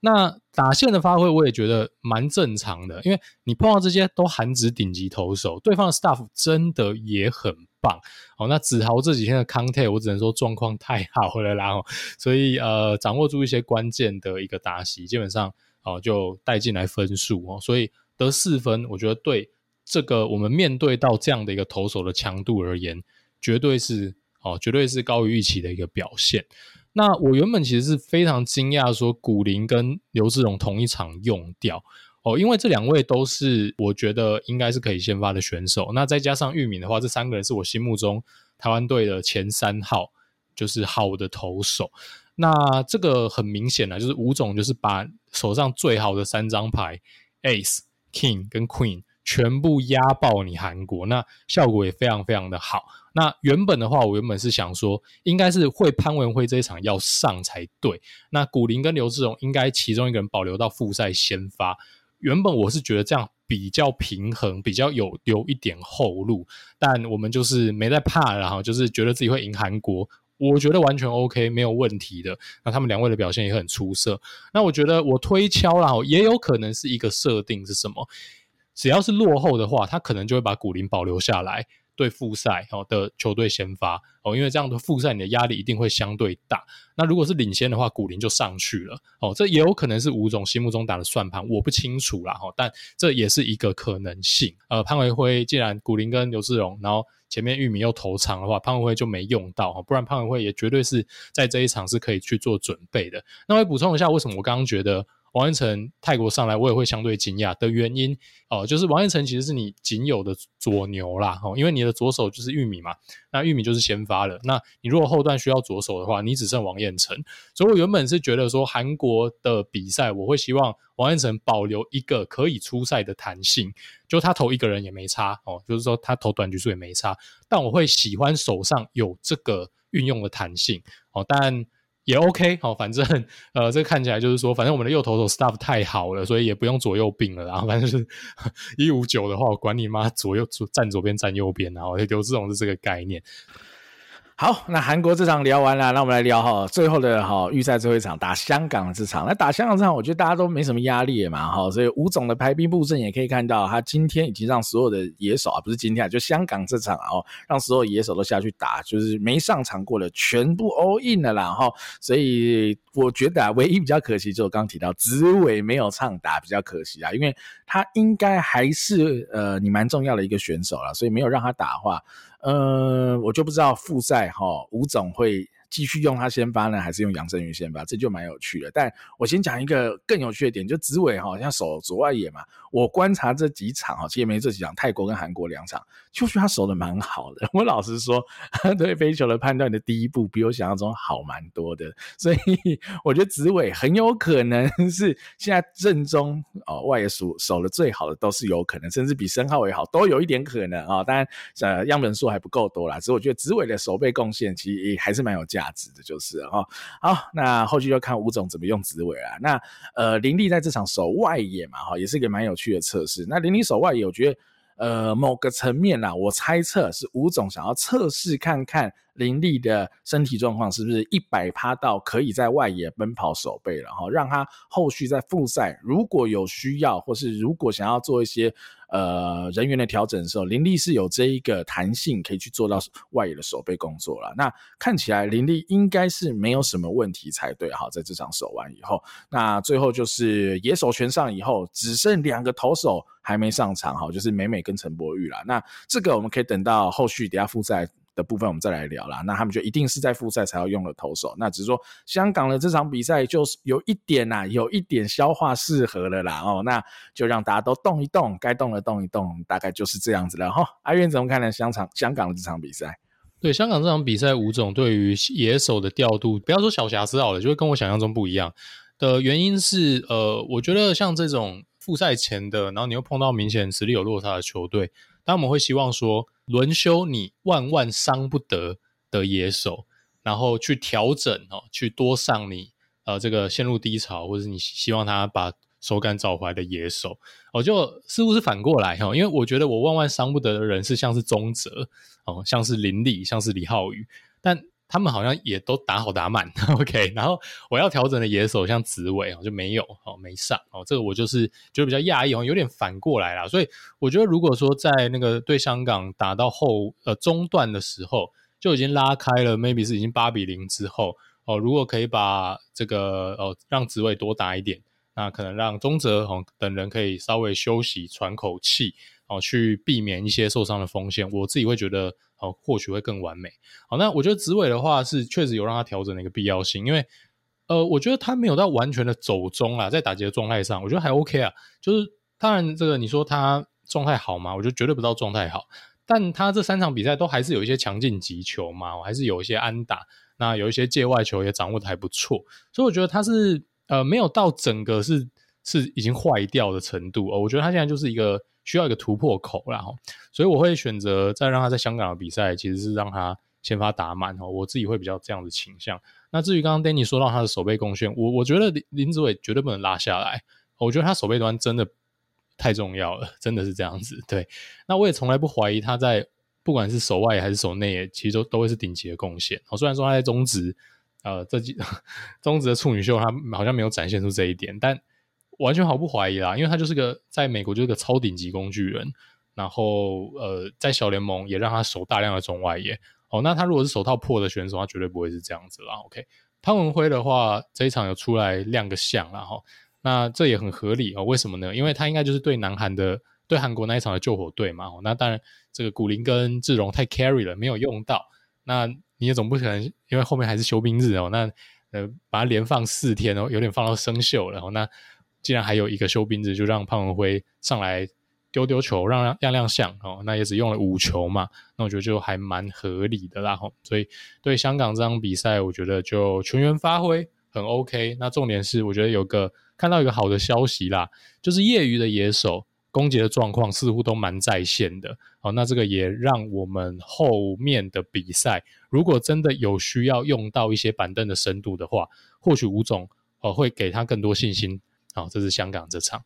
那打线的发挥我也觉得蛮正常的，因为你碰到这些都韩职顶级投手，对方的 staff 真的也很棒哦。那子豪这几天的 contact 我只能说状况太好了，然后所以呃掌握住一些关键的一个打席，基本上哦就带进来分数哦，所以。得四分，我觉得对这个我们面对到这样的一个投手的强度而言，绝对是哦，绝对是高于预期的一个表现。那我原本其实是非常惊讶，说古林跟刘志荣同一场用掉哦，因为这两位都是我觉得应该是可以先发的选手。那再加上玉敏的话，这三个人是我心目中台湾队的前三号，就是好的投手。那这个很明显了，就是吴总就是把手上最好的三张牌 Ace。King 跟 Queen 全部压爆你韩国，那效果也非常非常的好。那原本的话，我原本是想说，应该是会潘文辉这一场要上才对。那古林跟刘志荣应该其中一个人保留到复赛先发。原本我是觉得这样比较平衡，比较有留一点后路。但我们就是没在怕，然后就是觉得自己会赢韩国。我觉得完全 OK，没有问题的。那他们两位的表现也很出色。那我觉得我推敲啦，也有可能是一个设定是什么？只要是落后的话，他可能就会把古林保留下来。对复赛哦的球队先发哦，因为这样的复赛你的压力一定会相对大。那如果是领先的话，古林就上去了哦，这也有可能是吴总心目中打的算盘，我不清楚啦哈。但这也是一个可能性。呃，潘维辉既然古林跟刘志荣，然后前面玉米又投长的话，潘维辉就没用到哈，不然潘维辉也绝对是在这一场是可以去做准备的。那我补充一下，为什么我刚刚觉得？王彦辰泰国上来，我也会相对惊讶的原因哦、就是王彦辰其实是你仅有的左牛啦，哦，因为你的左手就是玉米嘛，那玉米就是先发了。那你如果后段需要左手的话，你只剩王彦辰。所以我原本是觉得说韩国的比赛，我会希望王彦辰保留一个可以出赛的弹性，就他投一个人也没差哦，就是说他投短局数也没差，但我会喜欢手上有这个运用的弹性哦，但。也 OK，好，反正呃，这看起来就是说，反正我们的右投手 staff 太好了，所以也不用左右并了。然 <laughs> 后反正是一五九的话，我管你妈左右左站左边站右边，然后刘志荣是这个概念。好，那韩国这场聊完了，那我们来聊哈最后的哈预赛最后一场打香港这场。那打香港这场，我觉得大家都没什么压力嘛哈，所以吴总的排兵布阵也可以看到，他今天已经让所有的野手啊，不是今天啊，就香港这场哦，让所有野手都下去打，就是没上场过的全部 all in 了啦哈。所以我觉得啊，唯一比较可惜就是我刚提到紫伟没有唱打，比较可惜啊，因为他应该还是呃你蛮重要的一个选手啦，所以没有让他打的话。呃，我就不知道复赛哈，吴总会继续用他先发呢，还是用杨振宇先发？这就蛮有趣的。但我先讲一个更有趣的点，就紫伟哈，像守左外野嘛。我观察这几场哈，其实没这几场，泰国跟韩国两场，就是他守的蛮好的。<laughs> 我老实说，<laughs> 对飞球的判断的第一步比我想象中好蛮多的。<laughs> 所以我觉得紫伟很有可能是现在正中哦外野守守的最好的，都是有可能，甚至比申浩也好，都有一点可能啊。当然呃样本数还不够多啦，只是我觉得紫伟的守备贡献其实也还是蛮有价值的，就是哈。好，那后续就看吴总怎么用紫伟啊。那呃林立在这场守外野嘛哈，也是一个蛮有趣的测试，那林立守外野，我觉得，呃，某个层面啦，我猜测是吴总想要测试看看。林立的身体状况是不是一百趴到可以在外野奔跑守备了哈？让他后续在复赛如果有需要，或是如果想要做一些呃人员的调整的时候，林立是有这一个弹性可以去做到外野的守备工作了。那看起来林立应该是没有什么问题才对哈。在这场守完以后，那最后就是野手全上以后，只剩两个投手还没上场哈，就是美美跟陈柏宇了。那这个我们可以等到后续等下复赛的部分我们再来聊啦，那他们就一定是在复赛才要用的投手，那只是说香港的这场比赛就是有一点呐、有一点消化适合了啦哦，那就让大家都动一动，该动的动一动，大概就是这样子了哈。阿渊怎么看呢？香场香港的这场比赛？对香港这场比赛，吴总对于野手的调度，不要说小瑕疵好了，就会跟我想象中不一样的原因是，呃，我觉得像这种复赛前的，然后你又碰到明显实力有落差的球队，但我们会希望说。轮休你万万伤不得的野手，然后去调整哦，去多上你呃这个陷入低潮，或者是你希望他把手感找回来的野手，哦，就似乎是反过来哈，因为我觉得我万万伤不得的人是像是宗泽哦，像是林立，像是李浩宇，但。他们好像也都打好打满，<laughs> OK。然后我要调整的野手像紫伟哦就没有哦没上哦，这个我就是觉得比较讶异哦，有点反过来啦。所以我觉得如果说在那个对香港打到后呃中段的时候就已经拉开了，maybe 是已经八比零之后哦，如果可以把这个哦让紫伟多打一点，那可能让宗泽哦等人可以稍微休息喘口气哦，去避免一些受伤的风险，我自己会觉得。哦，或许会更完美。好，那我觉得紫伟的话是确实有让他调整的一个必要性，因为呃，我觉得他没有到完全的走中啊，在打击的状态上，我觉得还 OK 啊。就是当然，这个你说他状态好吗？我觉得绝对不到状态好，但他这三场比赛都还是有一些强劲击球嘛，我还是有一些安打，那有一些界外球也掌握的还不错，所以我觉得他是呃没有到整个是是已经坏掉的程度哦。我觉得他现在就是一个。需要一个突破口啦，所以我会选择再让他在香港的比赛，其实是让他先发打满哦。我自己会比较这样的倾向。那至于刚刚 Danny 说到他的守备贡献，我我觉得林林子伟绝对不能拉下来。我觉得他守备端真的太重要了，真的是这样子。对，那我也从来不怀疑他在不管是守外还是守内，其实都都会是顶级的贡献。哦，虽然说他在中职，呃，这几 <laughs> 中职的处女秀，他好像没有展现出这一点，但。完全毫不怀疑啦，因为他就是个在美国就是个超顶级工具人，然后呃，在小联盟也让他守大量的中外野。哦，那他如果是手套破的选手，他绝对不会是这样子啦。OK，潘文辉的话，这一场有出来亮个相啦哈，那这也很合理哦。为什么呢？因为他应该就是对南韩的对韩国那一场的救火队嘛。哦那当然，这个古林跟志荣太 carry 了，没有用到。那你也总不可能因为后面还是休兵日哦，那呃把它连放四天哦，有点放到生锈了。那既然还有一个休兵子，就让潘文辉上来丢丢球，让亮亮相哦。那也只用了五球嘛，那我觉得就还蛮合理的啦。所以对香港这场比赛，我觉得就全员发挥很 OK。那重点是，我觉得有个看到一个好的消息啦，就是业余的野手攻击的状况似乎都蛮在线的。好，那这个也让我们后面的比赛，如果真的有需要用到一些板凳的深度的话，或许吴总呃会给他更多信心。好，这是香港这场。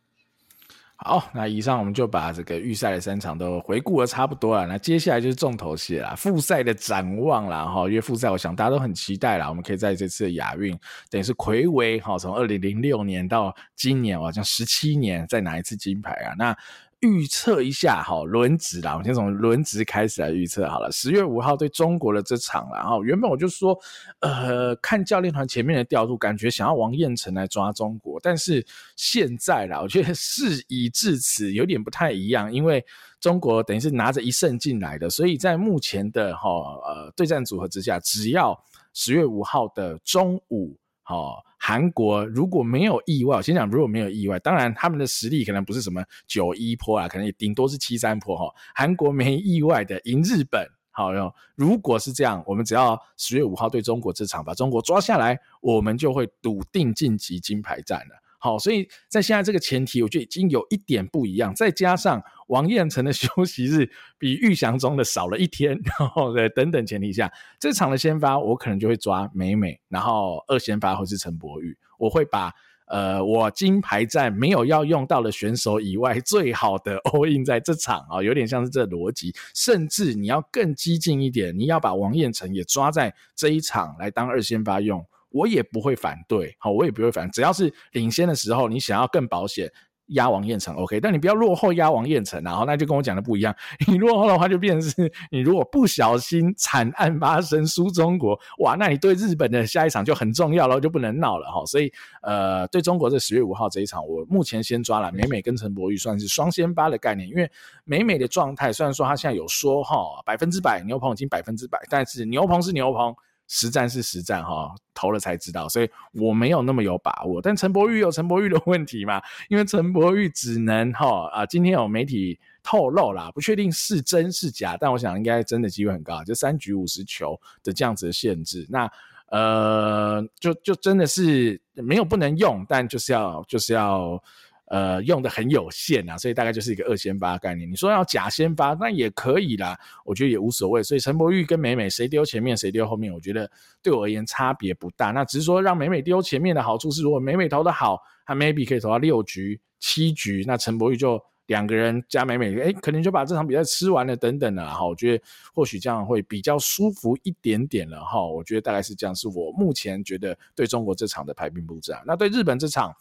好，那以上我们就把这个预赛的三场都回顾的差不多了。那接下来就是重头戏了，复赛的展望啦哈。因为复赛，我想大家都很期待啦。我们可以在这次的亚运，等于是睽违哈，从二零零六年到今年，好像十七年再拿一次金牌啊。那预测一下哈，轮值啦，我先从轮值开始来预测好了。十月五号对中国的这场，然后原本我就说，呃，看教练团前面的调度，感觉想要王彦辰来抓中国，但是现在啦，我觉得事已至此，有点不太一样，因为中国等于是拿着一胜进来的，所以在目前的哈呃对战组合之下，只要十月五号的中午，哦。韩国如果没有意外，我先讲如果没有意外，当然他们的实力可能不是什么九一坡啊，可能也顶多是七三坡哈。韩国没意外的赢日本，好哟。如果是这样，我们只要十月五号对中国这场把中国抓下来，我们就会笃定晋级金牌战了。好，所以在现在这个前提，我觉得已经有一点不一样。再加上王彦辰的 <laughs> 休息日比预想中的少了一天，然后在等等前提下，这场的先发我可能就会抓美美，然后二先发会是陈柏宇。我会把呃我金牌战没有要用到的选手以外，最好的 all in 在这场啊，有点像是这逻辑。甚至你要更激进一点，你要把王彦辰也抓在这一场来当二先发用。我也不会反对，好，我也不会反，只要是领先的时候，你想要更保险，压王彦辰 OK，但你不要落后压王彦辰，然后那就跟我讲的不一样，<laughs> 你落后的话就变成是，你如果不小心惨案发生输中国，哇，那你对日本的下一场就很重要了，就不能闹了哈，所以呃，对中国这十月五号这一场，我目前先抓了美美跟陈柏宇算是双先发的概念，因为美美的状态虽然说他现在有说哈百分之百牛棚已经百分之百，但是牛棚是牛棚。实战是实战哈，投了才知道，所以我没有那么有把握。但陈柏宇有陈柏宇的问题嘛？因为陈柏宇只能哈啊，今天有媒体透露啦，不确定是真是假，但我想应该真的机会很高，就三局五十球的这样子的限制。那呃，就就真的是没有不能用，但就是要就是要。呃，用的很有限啊，所以大概就是一个二先发概念。你说要假先发，那也可以啦，我觉得也无所谓。所以陈柏宇跟美美谁丢前面谁丢后面，我觉得对我而言差别不大。那只是说让美美丢前面的好处是，如果美美投的好，他 maybe 可以投到六局、七局，那陈柏宇就两个人加美美，哎，可能就把这场比赛吃完了等等的哈。我觉得或许这样会比较舒服一点点了哈。我觉得大概是这样，是我目前觉得对中国这场的排兵布阵。那对日本这场。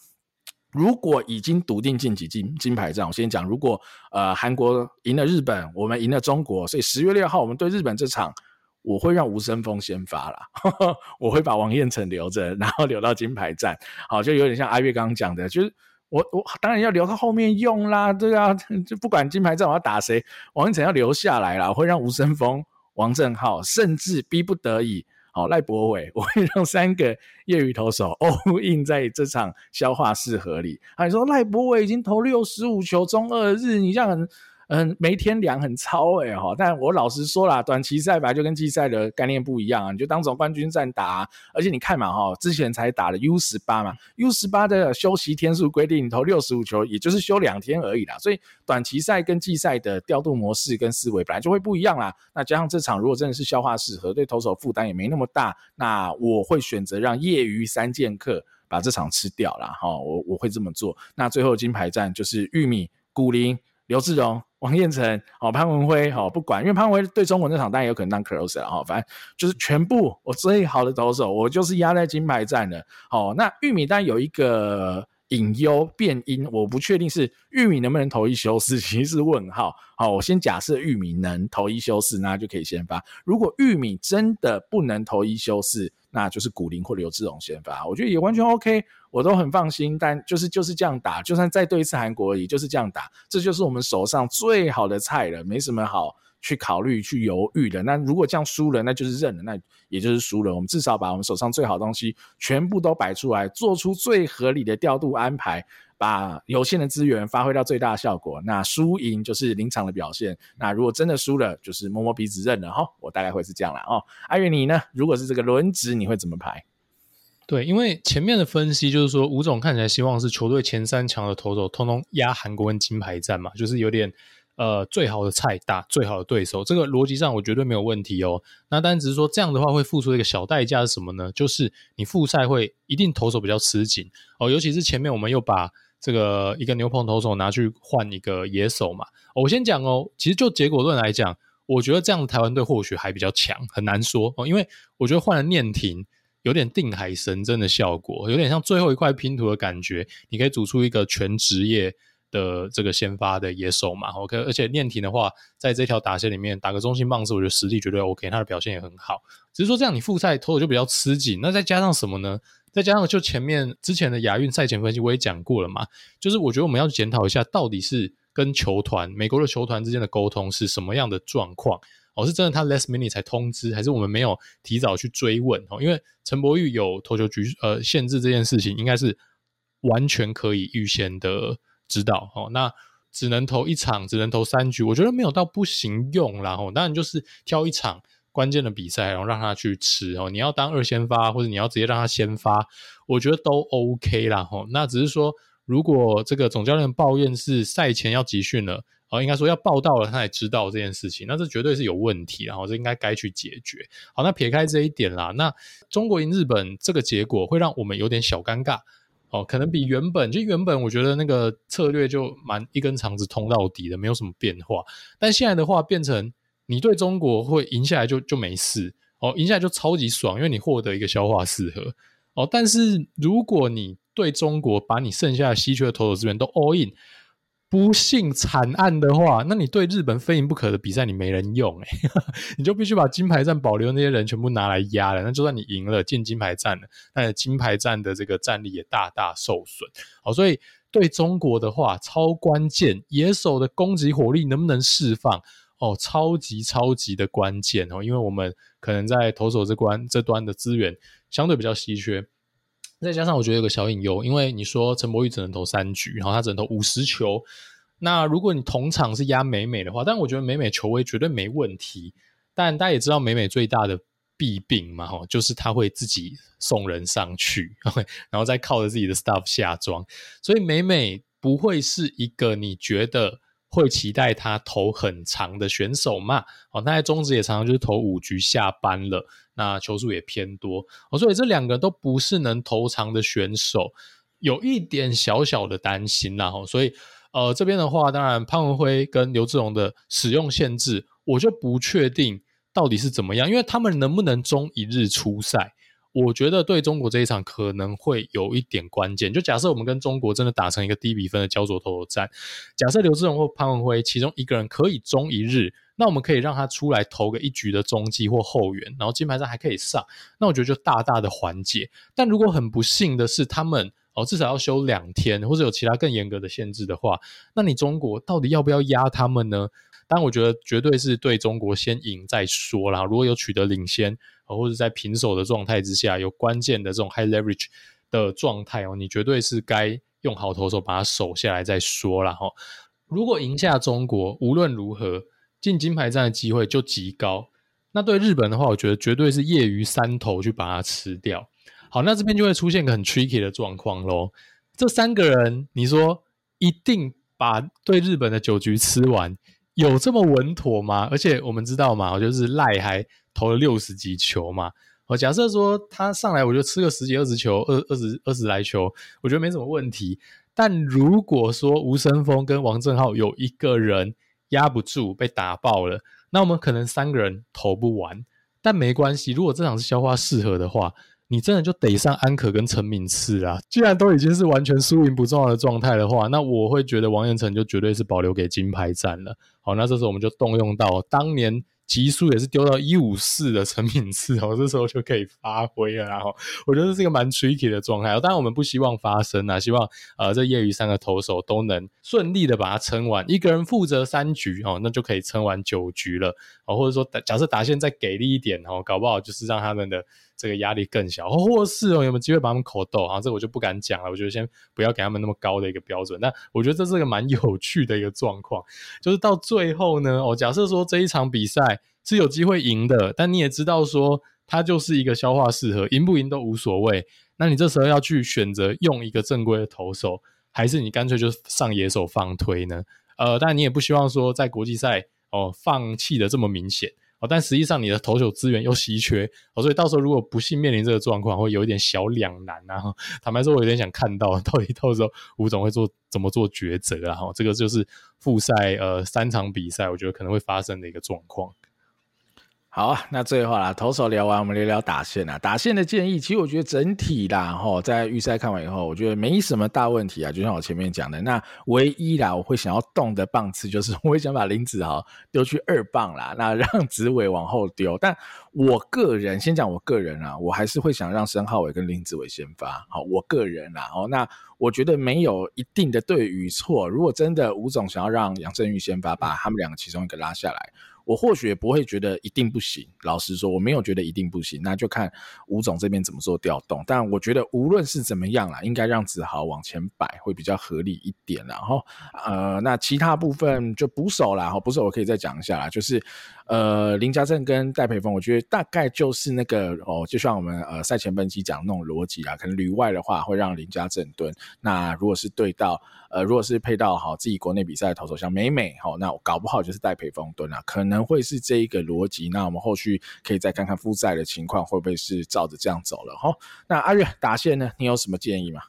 如果已经笃定晋级金金牌战，我先讲，如果呃韩国赢了日本，我们赢了中国，所以十月六号我们对日本这场，我会让吴森峰先发啦，<laughs> 我会把王彦辰留着，然后留到金牌战，好，就有点像阿月刚刚讲的，就是我我当然要留到后面用啦，对啊，就不管金牌战我要打谁，王彦辰要留下来啦，会让吴森峰、王正浩，甚至逼不得已。好，赖博伟，我会让三个业余投手 <laughs> all in 在这场消化试合里。啊，你说赖博伟已经投六十五球中二日，你这样很。嗯，没天良很糙哎哈，但我老实说啦，短期赛吧就跟季赛的概念不一样啊，你就当总冠军战打，而且你看嘛哈，之前才打了 U 十八嘛，U 十八的休息天数规定，你投六十五球，也就是休两天而已啦，所以短期赛跟季赛的调度模式跟思维本来就会不一样啦。那加上这场如果真的是消化适合，对投手负担也没那么大，那我会选择让业余三剑客把这场吃掉啦。哈，我我会这么做。那最后金牌战就是玉米、古林、刘志荣。王彦辰，好潘文辉，好不管，因为潘文辉对中国那场当然有可能当 close 了哈，反正就是全部我最好的投手，我就是压在金牌战的。好，那玉米单有一个隐忧变因，我不确定是玉米能不能投一休四，其实是问号。好，我先假设玉米能投一休四，那就可以先发。如果玉米真的不能投一休四，那就是古林或刘志荣先发，我觉得也完全 OK，我都很放心。但就是就是这样打，就算再对一次韩国也，就是这样打，这就是我们手上最好的菜了，没什么好去考虑去犹豫的。那如果这样输了，那就是认了，那也就是输了。我们至少把我们手上最好的东西全部都摆出来，做出最合理的调度安排。把有限的资源发挥到最大效果，那输赢就是临场的表现。那如果真的输了，就是摸摸鼻子认了哈。我大概会是这样啦哦。阿元你呢？如果是这个轮值，你会怎么排？对，因为前面的分析就是说，吴总看起来希望是球队前三强的投手通通压韩国跟金牌战嘛，就是有点呃最好的菜打最好的对手，这个逻辑上我绝对没有问题哦。那但只是说这样的话会付出一个小代价是什么呢？就是你复赛会一定投手比较吃紧哦，尤其是前面我们又把这个一个牛棚投手拿去换一个野手嘛。我先讲哦，其实就结果论来讲，我觉得这样的台湾队或许还比较强，很难说哦，因为我觉得换了念庭，有点定海神针的效果，有点像最后一块拼图的感觉，你可以组出一个全职业的这个先发的野手嘛，OK，而且念庭的话，在这条打线里面打个中心棒次，我觉得实力绝对 OK，他的表现也很好。只是说这样你复赛投的就比较吃紧，那再加上什么呢？再加上就前面之前的亚运赛前分析我也讲过了嘛，就是我觉得我们要检讨一下，到底是跟球团美国的球团之间的沟通是什么样的状况？哦，是真的他 last minute 才通知，还是我们没有提早去追问？哦，因为陈柏宇有投球局呃限制这件事情，应该是完全可以预先的。知道哦，那只能投一场，只能投三局，我觉得没有到不行用啦。哦，当然就是挑一场关键的比赛，然后让他去吃哦。你要当二先发，或者你要直接让他先发，我觉得都 OK 啦。哦，那只是说，如果这个总教练抱怨是赛前要集训了，哦，应该说要报道了，他才知道这件事情，那这绝对是有问题，然后这应该该去解决。好，那撇开这一点啦，那中国赢日本这个结果会让我们有点小尴尬。哦，可能比原本就原本我觉得那个策略就蛮一根肠子通到底的，没有什么变化。但现在的话，变成你对中国会赢下来就就没事哦，赢下来就超级爽，因为你获得一个消化适合哦。但是如果你对中国把你剩下的稀缺的投手资源都 all in。不幸惨案的话，那你对日本非赢不可的比赛你没人用诶、欸、<laughs> 你就必须把金牌战保留那些人全部拿来压了。那就算你赢了进金牌战了，那金牌战的这个战力也大大受损。好，所以对中国的话超关键，野手的攻击火力能不能释放？哦，超级超级的关键哦，因为我们可能在投手这关这端的资源相对比较稀缺。再加上我觉得有个小隐忧，因为你说陈柏宇只能投三局，然后他只能投五十球。那如果你同场是压美美的话，但我觉得美美球威绝对没问题。但大家也知道美美最大的弊病嘛，吼，就是他会自己送人上去，然后再靠着自己的 staff 下庄，所以美美不会是一个你觉得。会期待他投很长的选手嘛？哦，那在中职也常常就是投五局下班了，那球数也偏多哦，所以这两个都不是能投长的选手，有一点小小的担心啦。哦，所以呃这边的话，当然潘文辉跟刘志荣的使用限制，我就不确定到底是怎么样，因为他们能不能中一日出赛？我觉得对中国这一场可能会有一点关键。就假设我们跟中国真的打成一个低比分的焦灼投手战，假设刘志荣或潘文辉其中一个人可以中一日，那我们可以让他出来投个一局的中继或后援，然后金牌上还可以上，那我觉得就大大的缓解。但如果很不幸的是他们哦至少要休两天，或者有其他更严格的限制的话，那你中国到底要不要压他们呢？但我觉得绝对是对中国先赢再说啦。如果有取得领先，或者在平手的状态之下，有关键的这种 high leverage 的状态哦，你绝对是该用好投手把它守下来再说啦。哈。如果赢下中国，无论如何进金牌战的机会就极高。那对日本的话，我觉得绝对是业余三投去把它吃掉。好，那这边就会出现一个很 tricky 的状况喽。这三个人，你说一定把对日本的酒局吃完？有这么稳妥吗？而且我们知道嘛，就是赖还投了六十几球嘛。我假设说他上来，我就吃个十几二十球，二二十二十来球，我觉得没什么问题。但如果说吴森峰跟王正浩有一个人压不住被打爆了，那我们可能三个人投不完。但没关系，如果这场是消化适合的话。你真的就得上安可跟陈敏次啊！既然都已经是完全输赢不重要的状态的话，那我会觉得王彦辰就绝对是保留给金牌战了。好，那这时候我们就动用到当年极速也是丢到一五四的成品次哦，<laughs> 这时候就可以发挥了。然后我觉得这是一个蛮 tricky 的状态。当然我们不希望发生啊，希望呃这业余三个投手都能顺利的把它撑完，一个人负责三局哦，那就可以撑完九局了。哦，或者说假设达线再给力一点哦，搞不好就是让他们的。这个压力更小，或是哦，有没有机会把他们口斗啊？这我就不敢讲了。我觉得先不要给他们那么高的一个标准。但我觉得这是一个蛮有趣的一个状况，就是到最后呢，哦，假设说这一场比赛是有机会赢的，但你也知道说它就是一个消化适合，赢不赢都无所谓。那你这时候要去选择用一个正规的投手，还是你干脆就上野手放推呢？呃，但你也不希望说在国际赛哦放弃的这么明显。哦，但实际上你的投手资源又稀缺，哦，所以到时候如果不幸面临这个状况，会有一点小两难啊。坦白说，我有点想看到到底到时候吴总会做怎么做抉择啊。哈，这个就是复赛呃三场比赛，我觉得可能会发生的一个状况。好啊，那最后啦，投手聊完，我们聊聊打线啊。打线的建议，其实我觉得整体啦，哈，在预赛看完以后，我觉得没什么大问题啊。就像我前面讲的，那唯一啦，我会想要动的棒次，就是 <laughs> 我会想把林子豪丢去二棒啦，那让子伟往后丢。但我个人先讲我个人啊，我还是会想让申浩伟跟林子伟先发。好，我个人啦，哦，那我觉得没有一定的对与错。如果真的吴总想要让杨振宇先发，把他们两个其中一个拉下来。我或许也不会觉得一定不行，老实说，我没有觉得一定不行，那就看吴总这边怎么做调动。但我觉得无论是怎么样啦，应该让子豪往前摆会比较合理一点。然后，呃，那其他部分就捕手啦，哈，捕手我可以再讲一下啦，就是。呃，林家正跟戴培峰，我觉得大概就是那个哦，就像我们呃赛前分析讲的那种逻辑啊，可能旅外的话会让林家正蹲，那如果是对到呃，如果是配到好自己国内比赛的投手，像美美好，那搞不好就是戴培峰蹲啊，可能会是这一个逻辑。那我们后续可以再看看复赛的情况会不会是照着这样走了哈。那阿月打线呢，你有什么建议吗？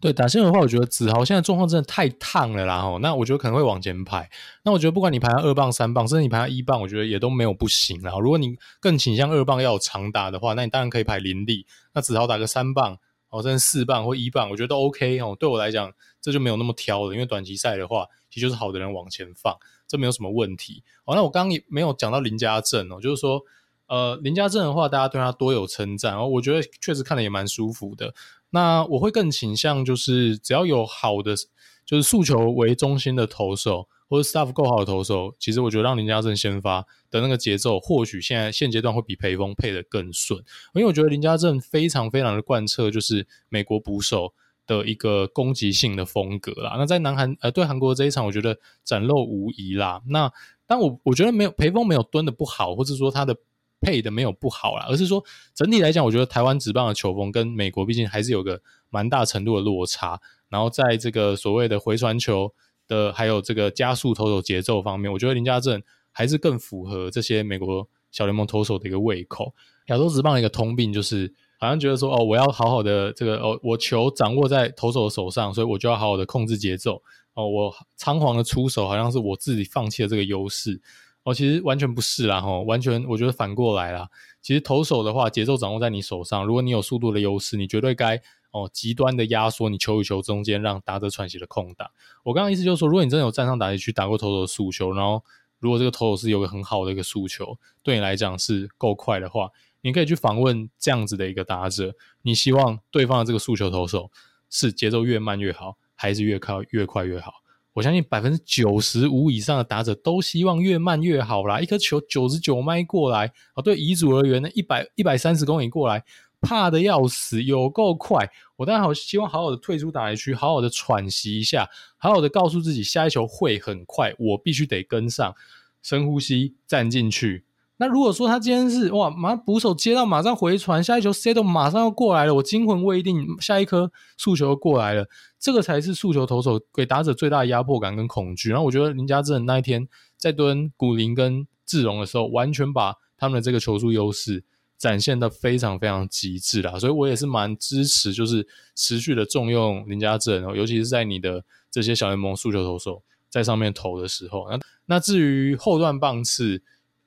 对打线的话，我觉得子豪现在状况真的太烫了啦吼，那我觉得可能会往前排。那我觉得不管你排到二棒、三棒，甚至你排到一棒，我觉得也都没有不行啦。如果你更倾向二棒要有长打的话，那你当然可以排林立。那子豪打个三棒，哦，甚至四棒或一棒，我觉得都 OK 哦。对我来讲，这就没有那么挑了，因为短期赛的话，其实就是好的人往前放，这没有什么问题。哦，那我刚刚也没有讲到林家正哦，就是说，呃，林家正的话，大家对他多有称赞，哦，我觉得确实看得也蛮舒服的。那我会更倾向就是只要有好的，就是诉求为中心的投手，或者 staff 够好的投手，其实我觉得让林家正先发的那个节奏，或许现在现阶段会比培峰配得更顺，因为我觉得林家正非常非常的贯彻就是美国捕手的一个攻击性的风格啦。那在南韩呃对韩国这一场，我觉得展露无遗啦。那但我我觉得没有培峰没有蹲得不好，或者说他的。配的没有不好啦，而是说整体来讲，我觉得台湾职棒的球风跟美国毕竟还是有个蛮大程度的落差。然后在这个所谓的回传球的，还有这个加速投手节奏方面，我觉得林家正还是更符合这些美国小联盟投手的一个胃口。亚洲职棒的一个通病就是，好像觉得说哦，我要好好的这个哦，我球掌握在投手的手上，所以我就要好好的控制节奏哦，我仓皇的出手，好像是我自己放弃了这个优势。哦，其实完全不是啦，吼，完全我觉得反过来啦。其实投手的话，节奏掌握在你手上，如果你有速度的优势，你绝对该哦极端的压缩你球与球中间让打者喘息的空档。我刚刚意思就是说，如果你真的有站上打击区打过投手的速球，然后如果这个投手是有个很好的一个速球，对你来讲是够快的话，你可以去访问这样子的一个打者，你希望对方的这个速球投手是节奏越慢越好，还是越快越快越好？我相信百分之九十五以上的打者都希望越慢越好啦。一颗球九十九迈过来，哦，对乙组而言呢，一百一百三十公里过来，怕得要死，有够快。我当然好希望好好的退出打击区，好好的喘息一下，好好的告诉自己下一球会很快，我必须得跟上，深呼吸，站进去。那如果说他今天是哇，马上捕手接到，马上回传，下一球 set 马上要过来了，我惊魂未定，下一颗速球过来了，这个才是速球投手给打者最大的压迫感跟恐惧。然后我觉得林家正那一天在蹲古林跟志荣的时候，完全把他们的这个球速优势展现的非常非常极致啦，所以我也是蛮支持，就是持续的重用林家正，尤其是在你的这些小联盟速球投手在上面投的时候。那那至于后段棒次。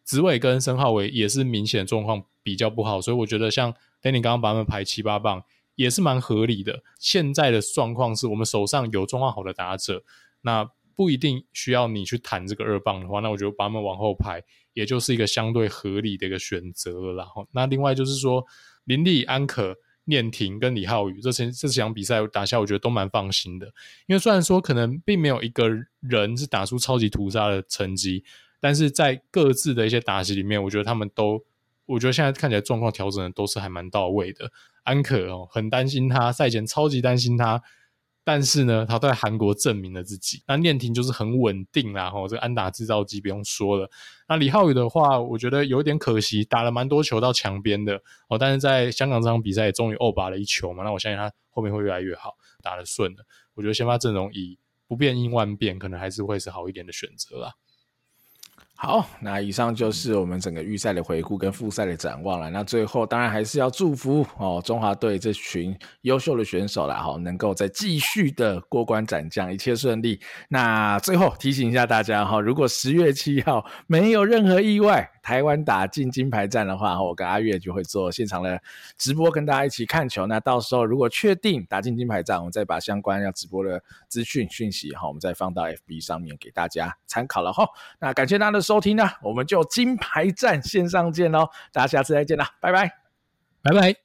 紫伟跟申皓玮也是明显状况比较不好，所以我觉得像 Danny 刚刚把他们排七八棒也是蛮合理的。现在的状况是我们手上有状况好的打者，那不一定需要你去谈这个二棒的话，那我觉得把他们往后排，也就是一个相对合理的一个选择。然后，那另外就是说林立、安可、念婷跟李浩宇这场这场比赛打下，我觉得都蛮放心的。因为虽然说可能并没有一个人是打出超级屠杀的成绩。但是在各自的一些打击里面，我觉得他们都，我觉得现在看起来状况调整的都是还蛮到位的。安可哦，很担心他赛前超级担心他，但是呢，他在韩国证明了自己。那念婷就是很稳定啦，吼，这个安打制造机不用说了。那李浩宇的话，我觉得有点可惜，打了蛮多球到墙边的哦，但是在香港这场比赛也终于欧拔了一球嘛。那我相信他后面会越来越好，打得顺了。我觉得先发阵容以不变应万变，可能还是会是好一点的选择啦。好，那以上就是我们整个预赛的回顾跟复赛的展望了。那最后当然还是要祝福哦中华队这群优秀的选手啦，哈，能够再继续的过关斩将，一切顺利。那最后提醒一下大家哈，如果十月七号没有任何意外，台湾打进金牌战的话，我跟阿月就会做现场的直播，跟大家一起看球。那到时候如果确定打进金牌战，我们再把相关要直播的资讯讯息哈，我们再放到 FB 上面给大家参考了哈。那感谢大家的收听呢，我们就金牌站线上见喽，大家下次再见啦，拜拜，拜拜。